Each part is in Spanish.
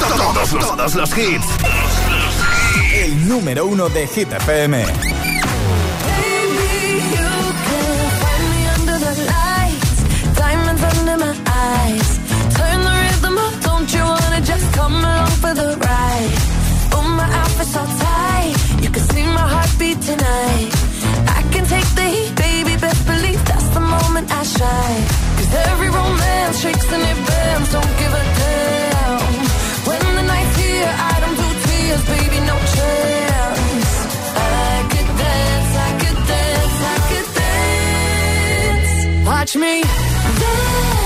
Todos, todos los hits. El número uno de Hit FM. Come along for the ride. Oh, my outfit's so tight. You can see my heartbeat tonight. I can take the heat, baby. Best believe that's the moment I shine. Cause every romance shakes and it bends. Don't give a Watch me. dance,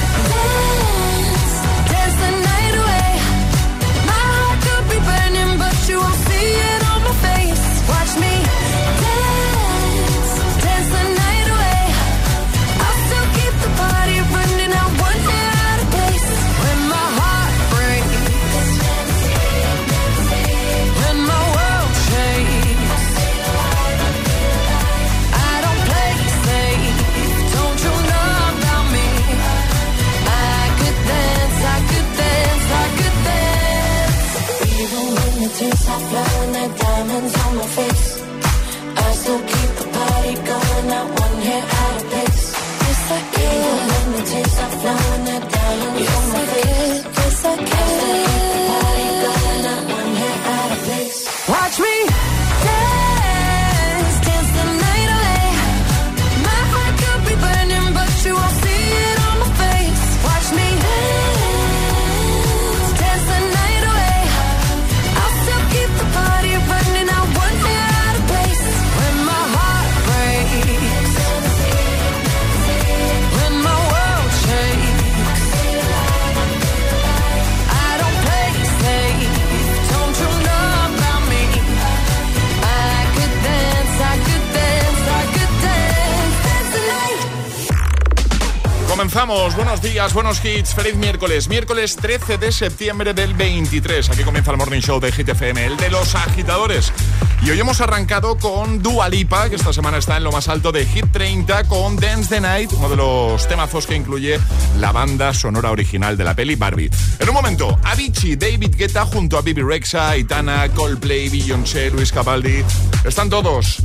Comenzamos, buenos días, buenos hits, feliz miércoles, miércoles 13 de septiembre del 23. Aquí comienza el Morning Show de Hit FM, el de los agitadores. Y hoy hemos arrancado con Dua Lipa, que esta semana está en lo más alto de Hit 30, con Dance the Night, uno de los temazos que incluye la banda sonora original de la peli Barbie. En un momento, Avicii, David Guetta junto a Bibi Rexa, Itana, Coldplay, Beyoncé, Luis Capaldi. Están todos.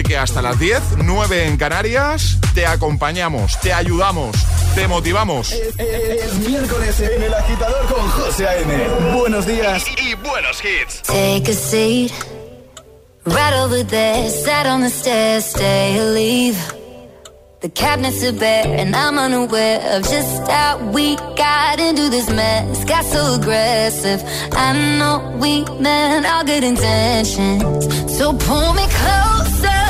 Así que hasta las 10, 9 en Canarias, te acompañamos, te ayudamos, te motivamos. Es, miércoles en el agitador con José A.M. Buenos días y, y buenos hits. Take a seat, right over there, sat on the stairs, stay or leave. The cabinets are bare, and I'm unaware of just how we got into this mess. Got so aggressive. I know we meant all good intentions. So pull me closer.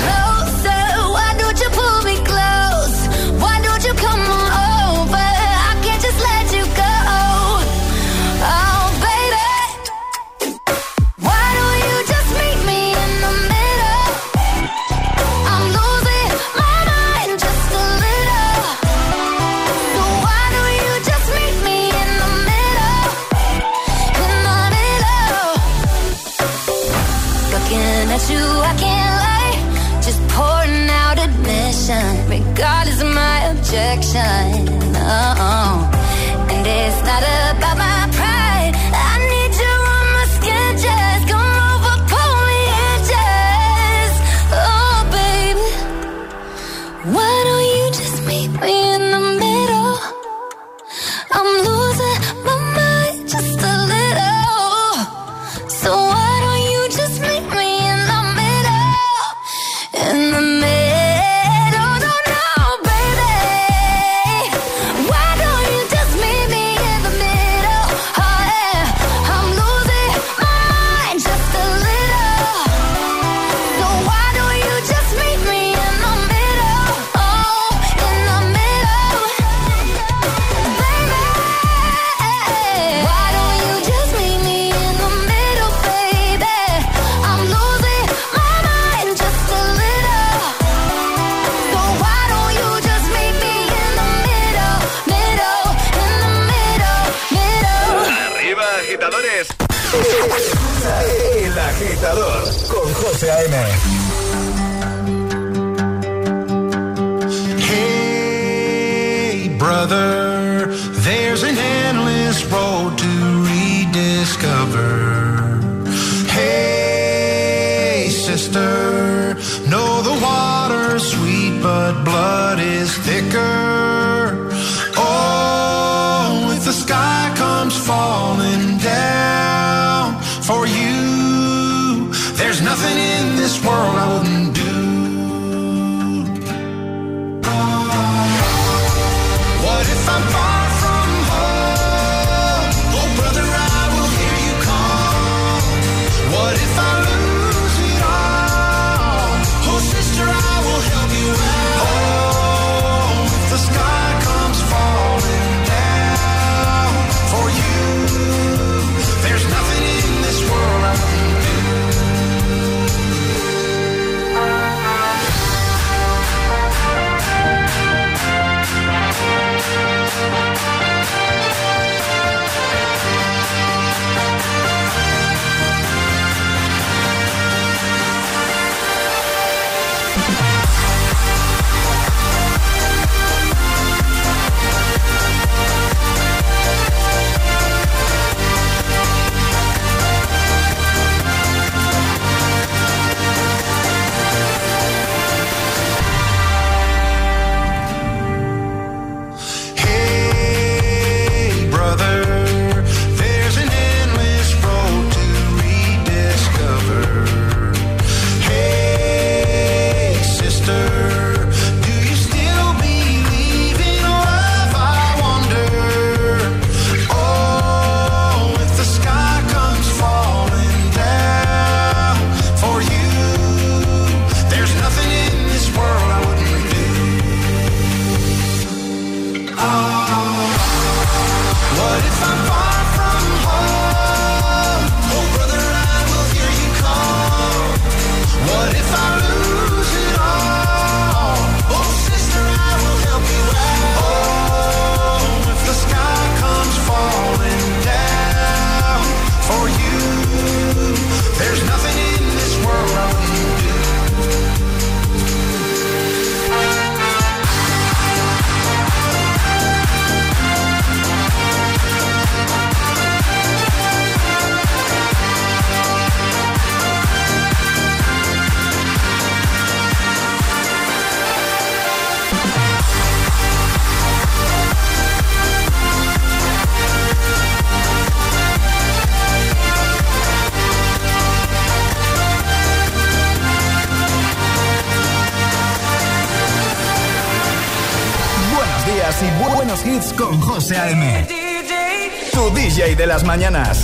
las mañanas.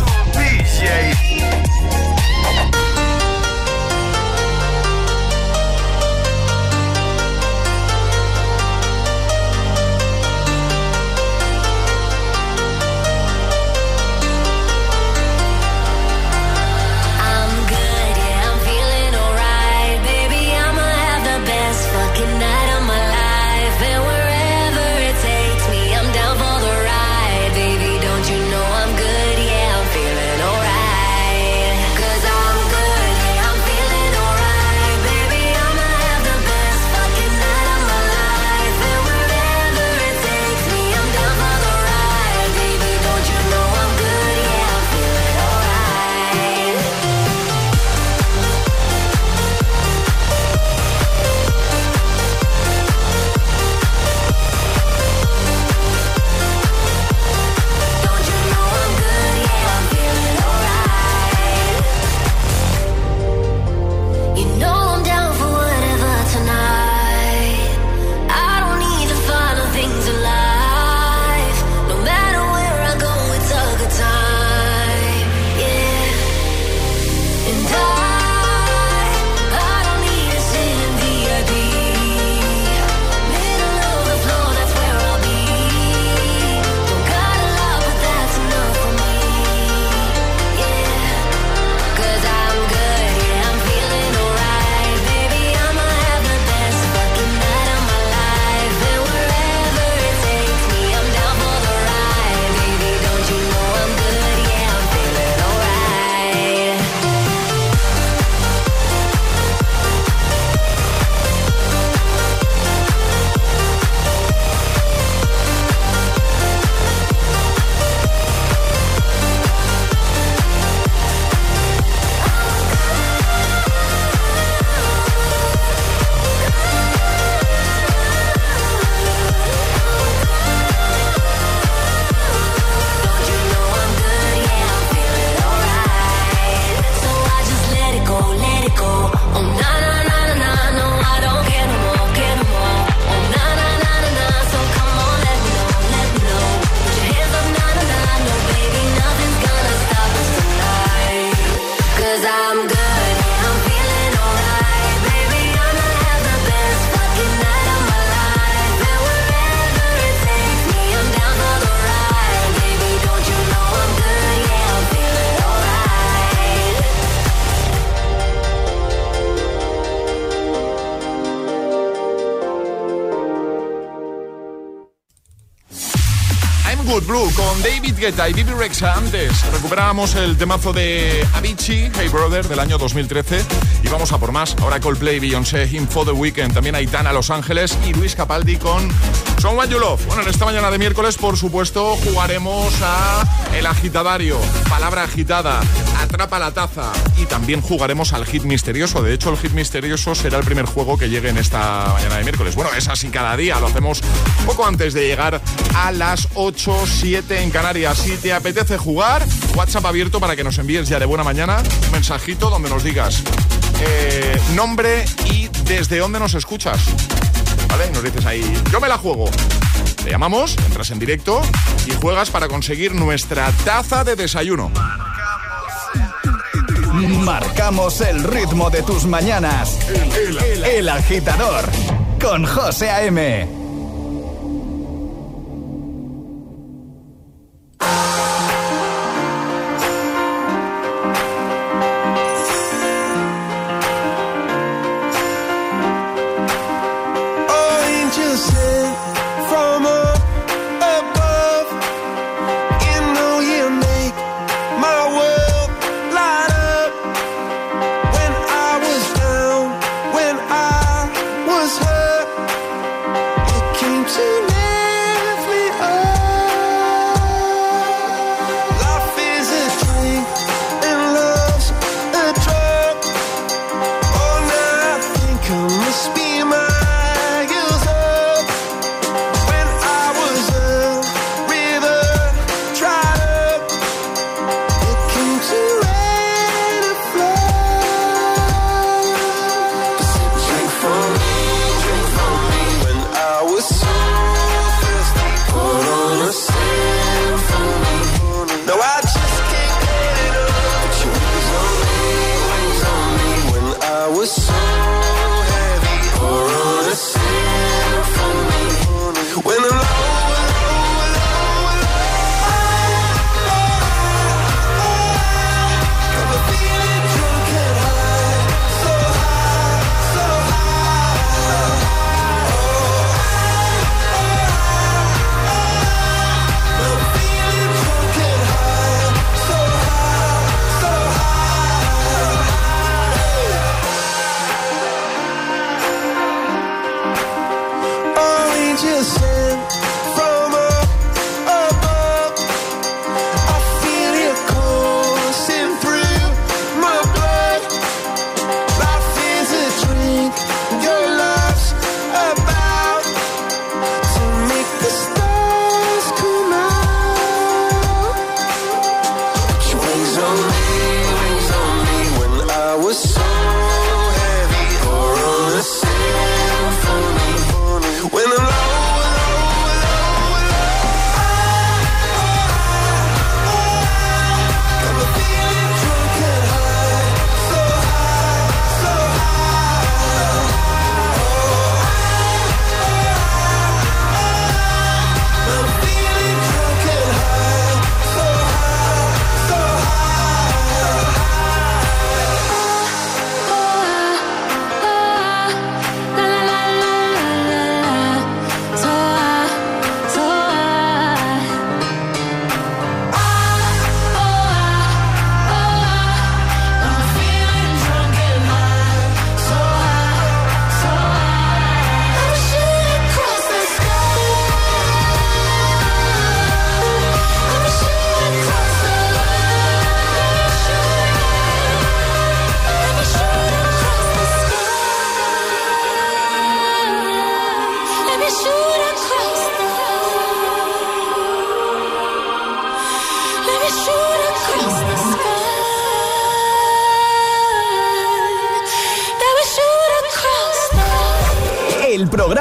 Y Bibi Rexa antes. Recuperábamos el temazo de Avicii, Hey Brother, del año 2013. Y vamos a por más. Ahora Coldplay, Beyoncé, Him for the Weekend. También Aitana, Los Ángeles y Luis Capaldi con What You Love. Bueno, en esta mañana de miércoles, por supuesto, jugaremos a El Agitadario. Palabra agitada. Atrapa la taza. Y también jugaremos al hit misterioso. De hecho, el hit misterioso será el primer juego que llegue en esta mañana de miércoles. Bueno, es así cada día. Lo hacemos poco antes de llegar a las 8, 7 en Canarias. Si te apetece jugar, WhatsApp abierto para que nos envíes ya de buena mañana un mensajito donde nos digas eh, nombre y desde dónde nos escuchas. ¿Vale? Nos dices ahí, yo me la juego. Te llamamos, entras en directo y juegas para conseguir nuestra taza de desayuno. Marcamos el ritmo de tus mañanas. El, agitador con José A.M. speak.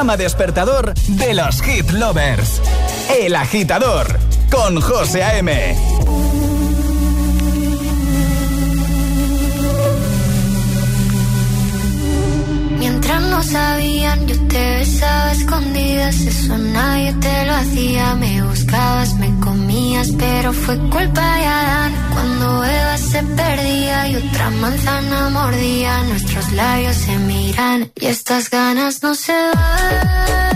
Programa despertador de los hit lovers. El agitador con José A.M. Mientras no sabían, yo te besaba escondidas, eso nadie te lo hacía. Me buscabas, me comías, pero fue culpa de Adán. Cuando Eva se perdía y otra manzana mordía, nuestros labios se miran y estas ganas no se van.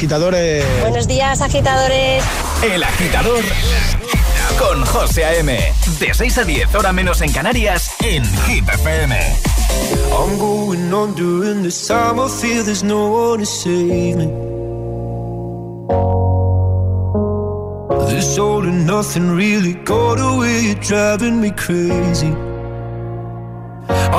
Agitadores. Buenos días, agitadores. El agitador con José A.M. De 6 a 10, hora menos en Canarias, en Hit FM. I'm going on during this time. I feel there's no one to save me. This all and nothing really got away. You're driving me crazy.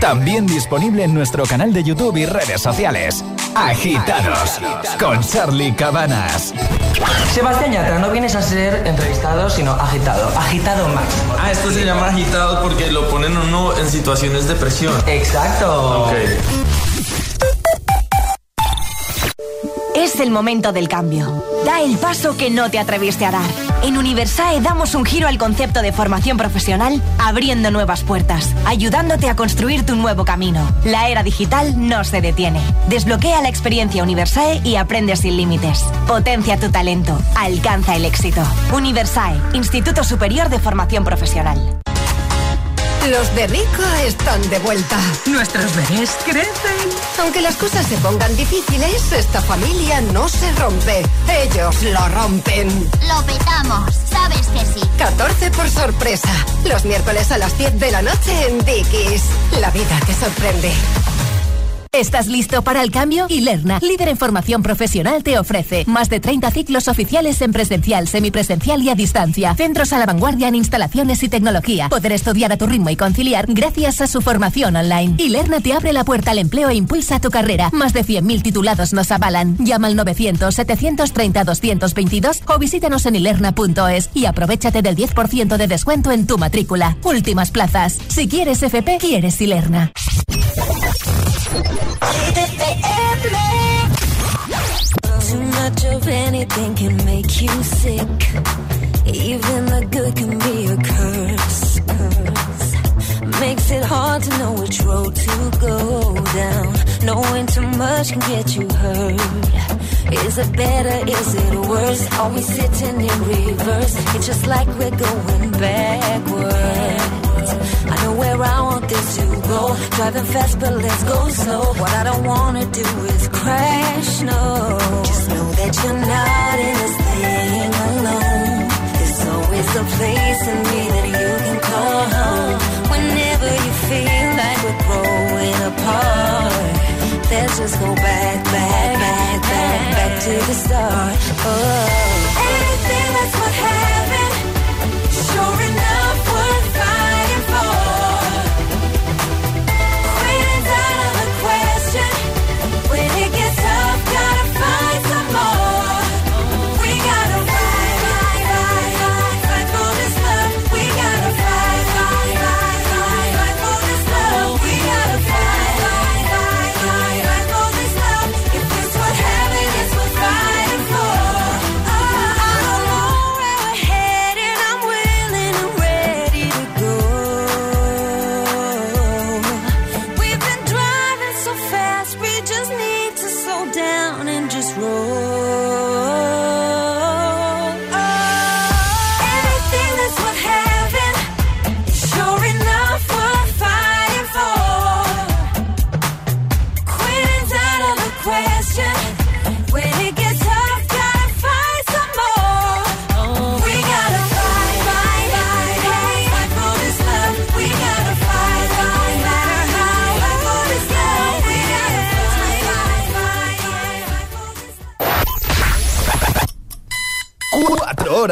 También disponible en nuestro canal de YouTube y redes sociales. Agitados con Charlie Cabanas. Sebastián Yatra, no vienes a ser entrevistado, sino agitado. Agitado máximo. Ah, esto se llama agitado porque lo ponen uno en situaciones de presión. Exacto. Ok. Es el momento del cambio. Da el paso que no te atreviste a dar. En Universae damos un giro al concepto de formación profesional, abriendo nuevas puertas, ayudándote a construir tu nuevo camino. La era digital no se detiene. Desbloquea la experiencia Universae y aprende sin límites. Potencia tu talento. Alcanza el éxito. Universae, Instituto Superior de Formación Profesional. Los de Rico están de vuelta. Nuestros bebés crecen. Aunque las cosas se pongan difíciles, esta familia no se rompe. Ellos lo rompen. Lo petamos, sabes que sí. 14 por sorpresa. Los miércoles a las 10 de la noche en Dickies. La vida te sorprende. ¿Estás listo para el cambio? Ilerna, líder en formación profesional, te ofrece más de 30 ciclos oficiales en presencial, semipresencial y a distancia. Centros a la vanguardia en instalaciones y tecnología. Poder estudiar a tu ritmo y conciliar gracias a su formación online. Ilerna te abre la puerta al empleo e impulsa tu carrera. Más de 100.000 titulados nos avalan. Llama al 900-730-222 o visítanos en ilerna.es y aprovechate del 10% de descuento en tu matrícula. Últimas plazas. Si quieres FP, quieres Ilerna. Too much of anything can make you sick. Even the good can be a curse. curse. Makes it hard to know which road to go down. Knowing too much can get you hurt. Is it better? Is it worse? Are we sitting in reverse? It's just like we're going backwards. I know where I want this to go. Driving fast, but let's go slow. What I don't wanna do is crash, no. Just know that you're not in this thing alone. There's always a place in me that you can call home. Whenever you feel like we're growing apart, let's just go back, back, back, back, back to the start. Oh,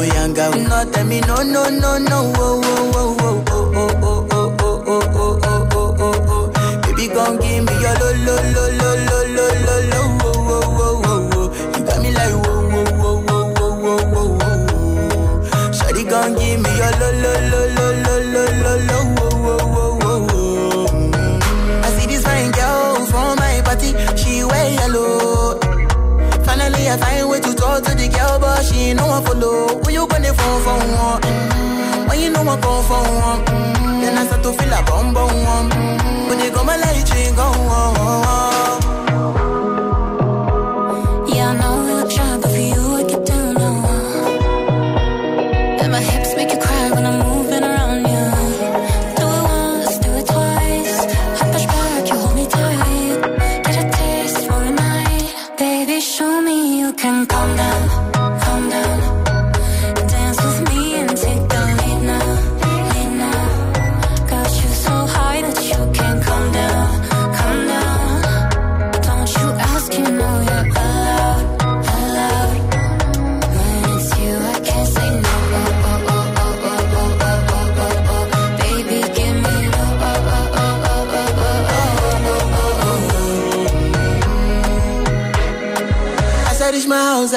oh yanga. You not tell me no no no no oh oh oh oh oh oh oh oh oh oh oh oh oh oh. Baby, gon' give me your lo lo lo lo lo lo lo lo oh oh oh oh. You got me like whoa whoa whoa whoa whoa whoa whoa whoa. Shawty gon' give me your lo lo lo lo lo lo lo lo. I see this fine girl from my party, she wear yellow. Finally, I find way to talk to the girl, but she ain't no one follow. You phone for one? Mm-hmm. When you know I come for one, mm-hmm. then I start to feel a bum bum. Mm-hmm. When you come my light, you go on. Yeah, I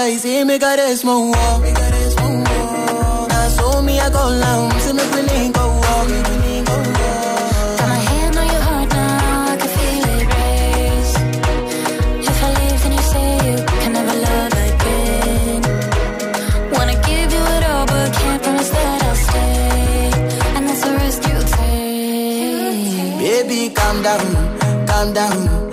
reach my house, I see me got a small wall. So me I go me feeling go walk. Got my hand on your heart now, I can feel it race. If I leave, then you say you can never love again. Wanna give you it all, but can't promise that I'll stay. And that's the risk you take. Baby, calm down, calm down.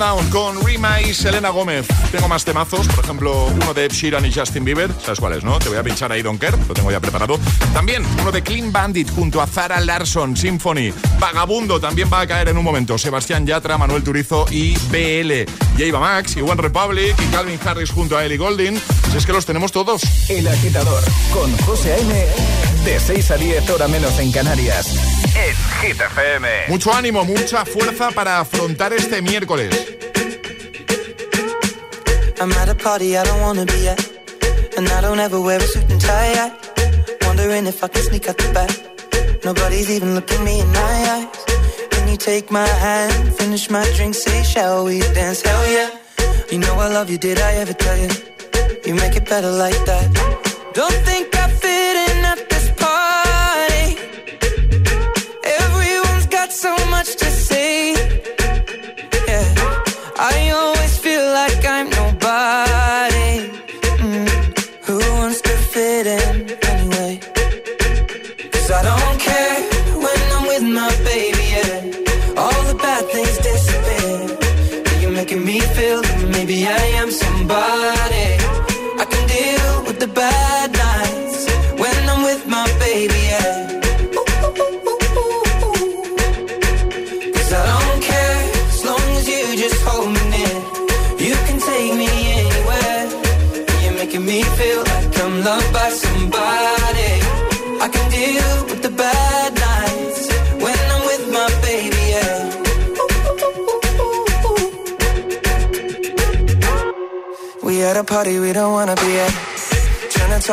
Con Rima y Selena Gómez. Tengo más temazos, por ejemplo, uno de Ed Sheeran y Justin Bieber. ¿Sabes cuáles, no? Te voy a pinchar ahí, Donker, lo tengo ya preparado. También uno de Clean Bandit junto a Zara Larson, Symphony. Vagabundo también va a caer en un momento. Sebastián Yatra, Manuel Turizo y BL. Jaiba Max y One Republic y Calvin Harris junto a Ellie Golding. Si es que los tenemos todos. El agitador con José A.M. De 6 a 10 hora menos en Canarias. En Hit FM. Mucho ánimo, mucha fuerza para afrontar este miércoles. I'm at a party I don't wanna be at. And I don't ever wear a suit and tie. I wondering if I can sneak out the back. Nobody's even looking me in my eyes. Can you take my hand, finish my drink, say, shall we dance? Hell yeah. You know I love you, did I ever tell you? You make it better like that. Don't think I I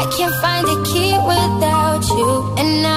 I can't find a key without you, and now.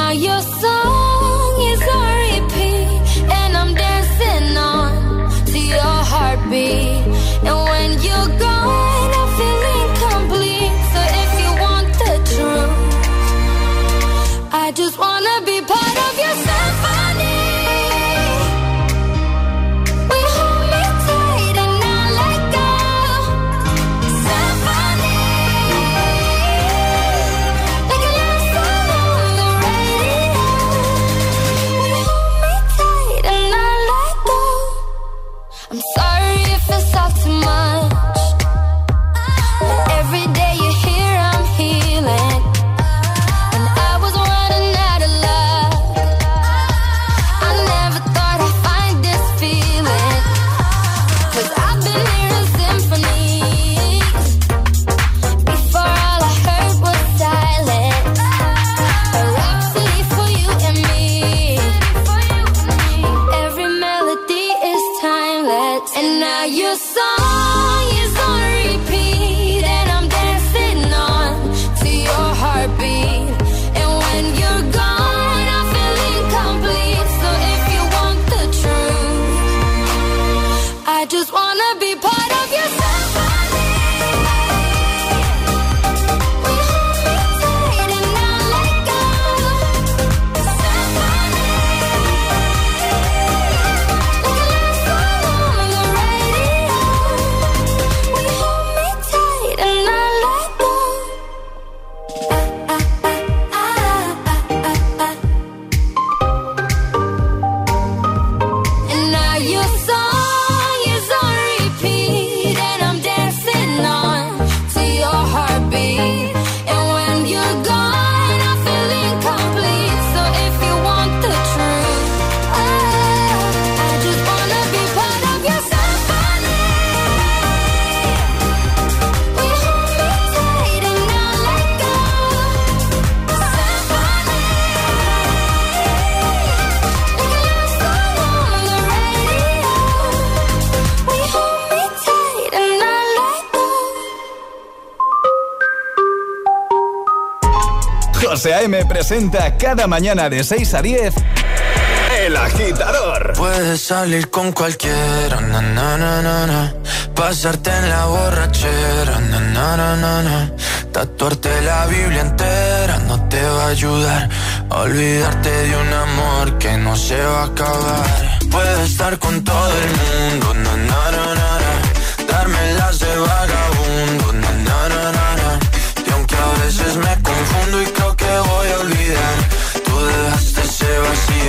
cada mañana de 6 a 10 El Agitador. Puedes salir con cualquiera, na, na, na, pasarte en la borrachera, na, tatuarte la Biblia entera no te va a ayudar, olvidarte de un amor que no se va a acabar. Puedes estar con todo el mundo, darme las de vagabundo, y aunque a veces me confundo y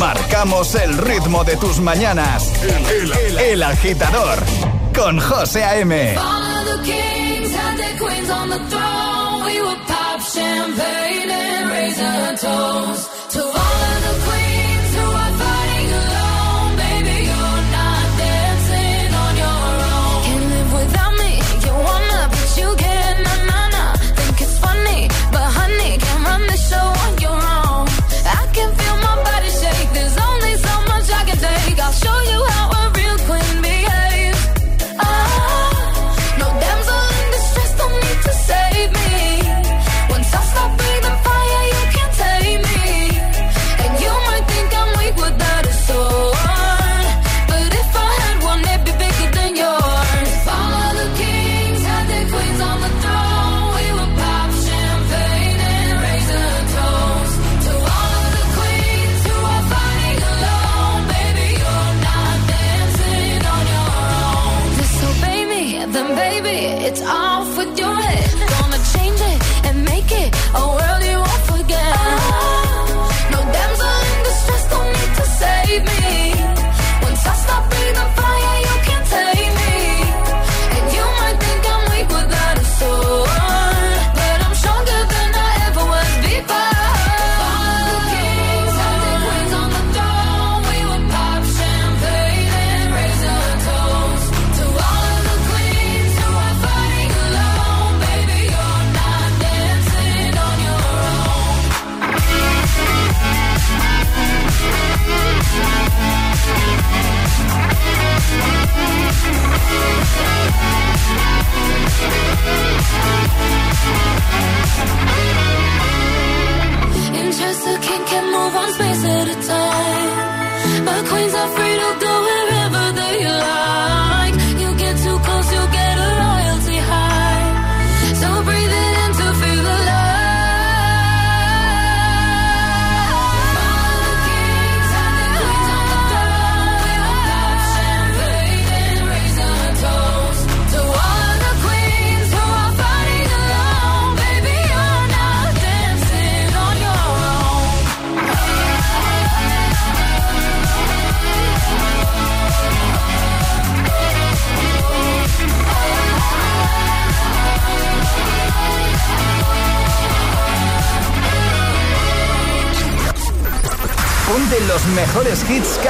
Marcamos el ritmo de tus mañanas. El, agitador con José A.M. To all of the queens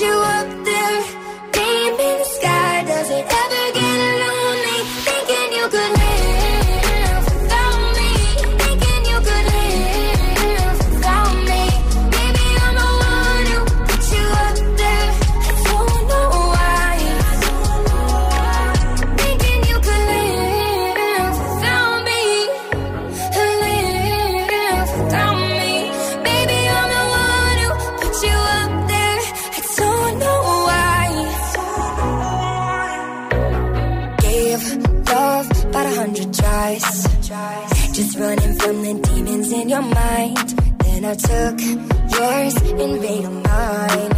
you up I took yours and made them mine.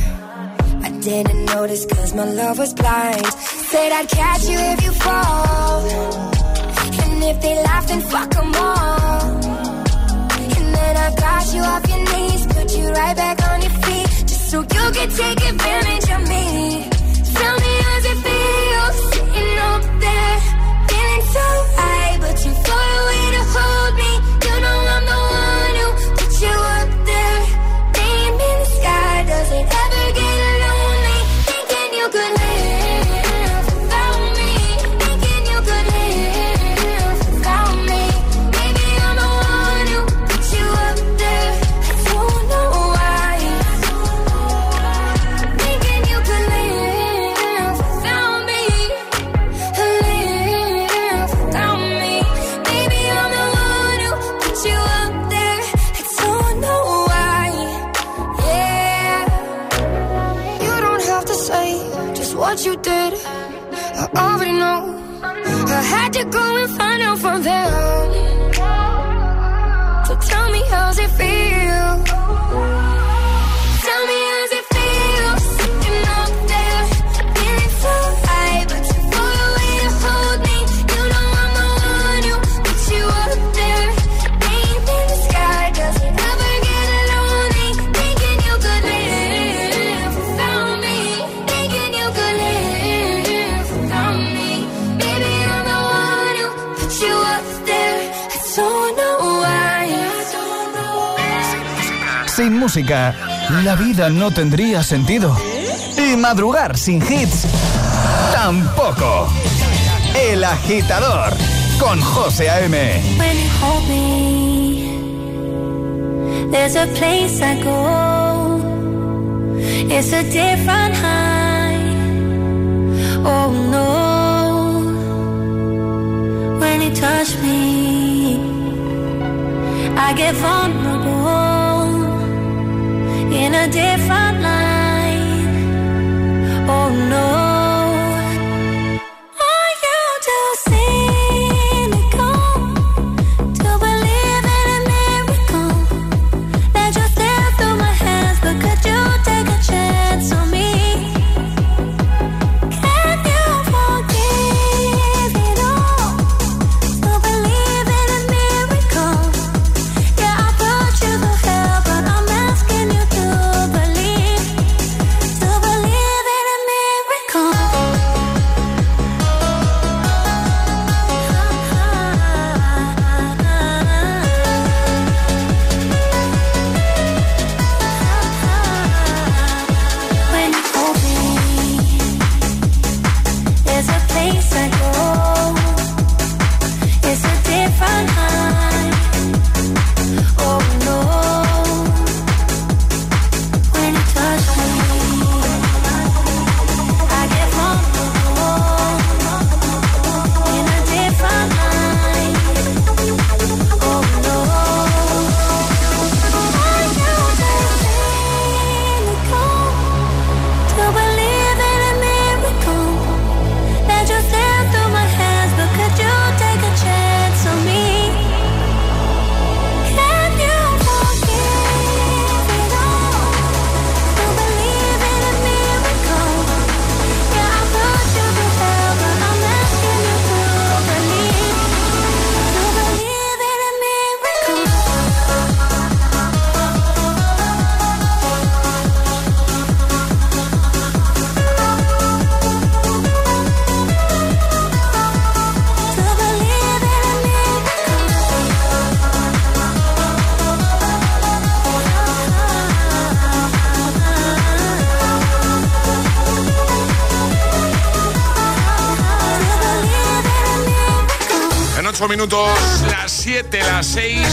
I didn't notice cause my love was blind. Said I'd catch you if you fall. And if they laughed, then fuck them all. Música, la vida no tendría sentido. Y madrugar sin hits, tampoco. El agitador, con José A.M. There's a place I go. It's a different high. Oh no. When you touch me, I get vulnerable in a different light. Oh no.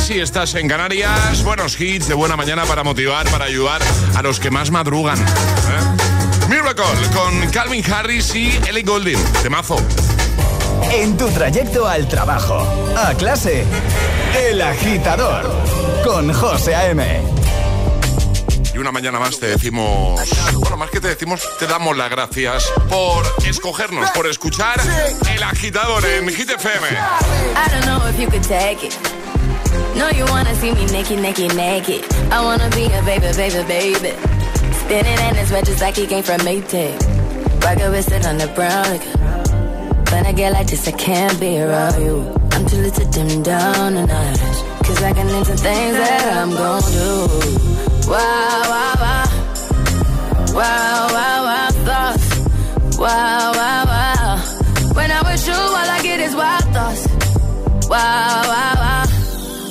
6, y estás en Canarias. Buenos hits de buena mañana para motivar, para ayudar a los que más madrugan. ¿eh? Miracle con Calvin Harris y Ellie Goulding. Temazo. En tu trayecto al trabajo, a clase, El agitador, con José A.M. Y una mañana más te decimos, bueno, más que te decimos, te damos las gracias por escogernos, por escuchar El Agitador en Hit FM. No, you wanna see me naked, naked, naked. I wanna be a baby, baby, baby. Spinning in his red just like he came from Maytag. Rocket with it on the brown. Like, when I get like this, I can't be around you. I'm too little to dim down the night. Cause I can into things that I'm gon' do. Wow, wow, wow. Wow, wow, wow, thoughts. Wow, wow, wow. When I'm with you, all I get is wild thoughts. Wow, wow, wow.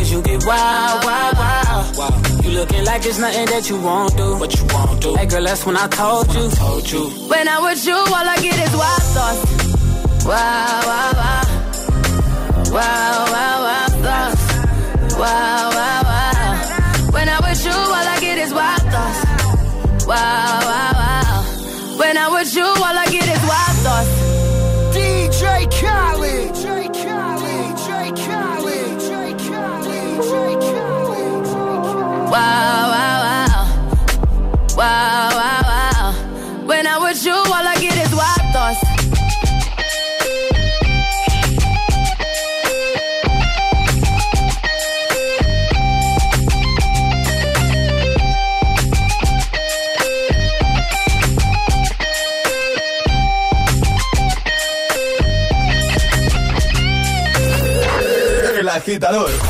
Cause you get wild, wild, wild. You looking like there's nothing that you won't do. What you won't do. Hey girl, that's when I told you. Told you. When I'm with you, all I get is wild thoughts. Wow, wow, wow. Wow, wow, wow thoughts. Wow, wow, wow. When I'm with you, all I get is wild thoughts. Wow, wow, wow. When I'm with you, all I get is wild thoughts. Agitador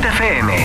Hit FM.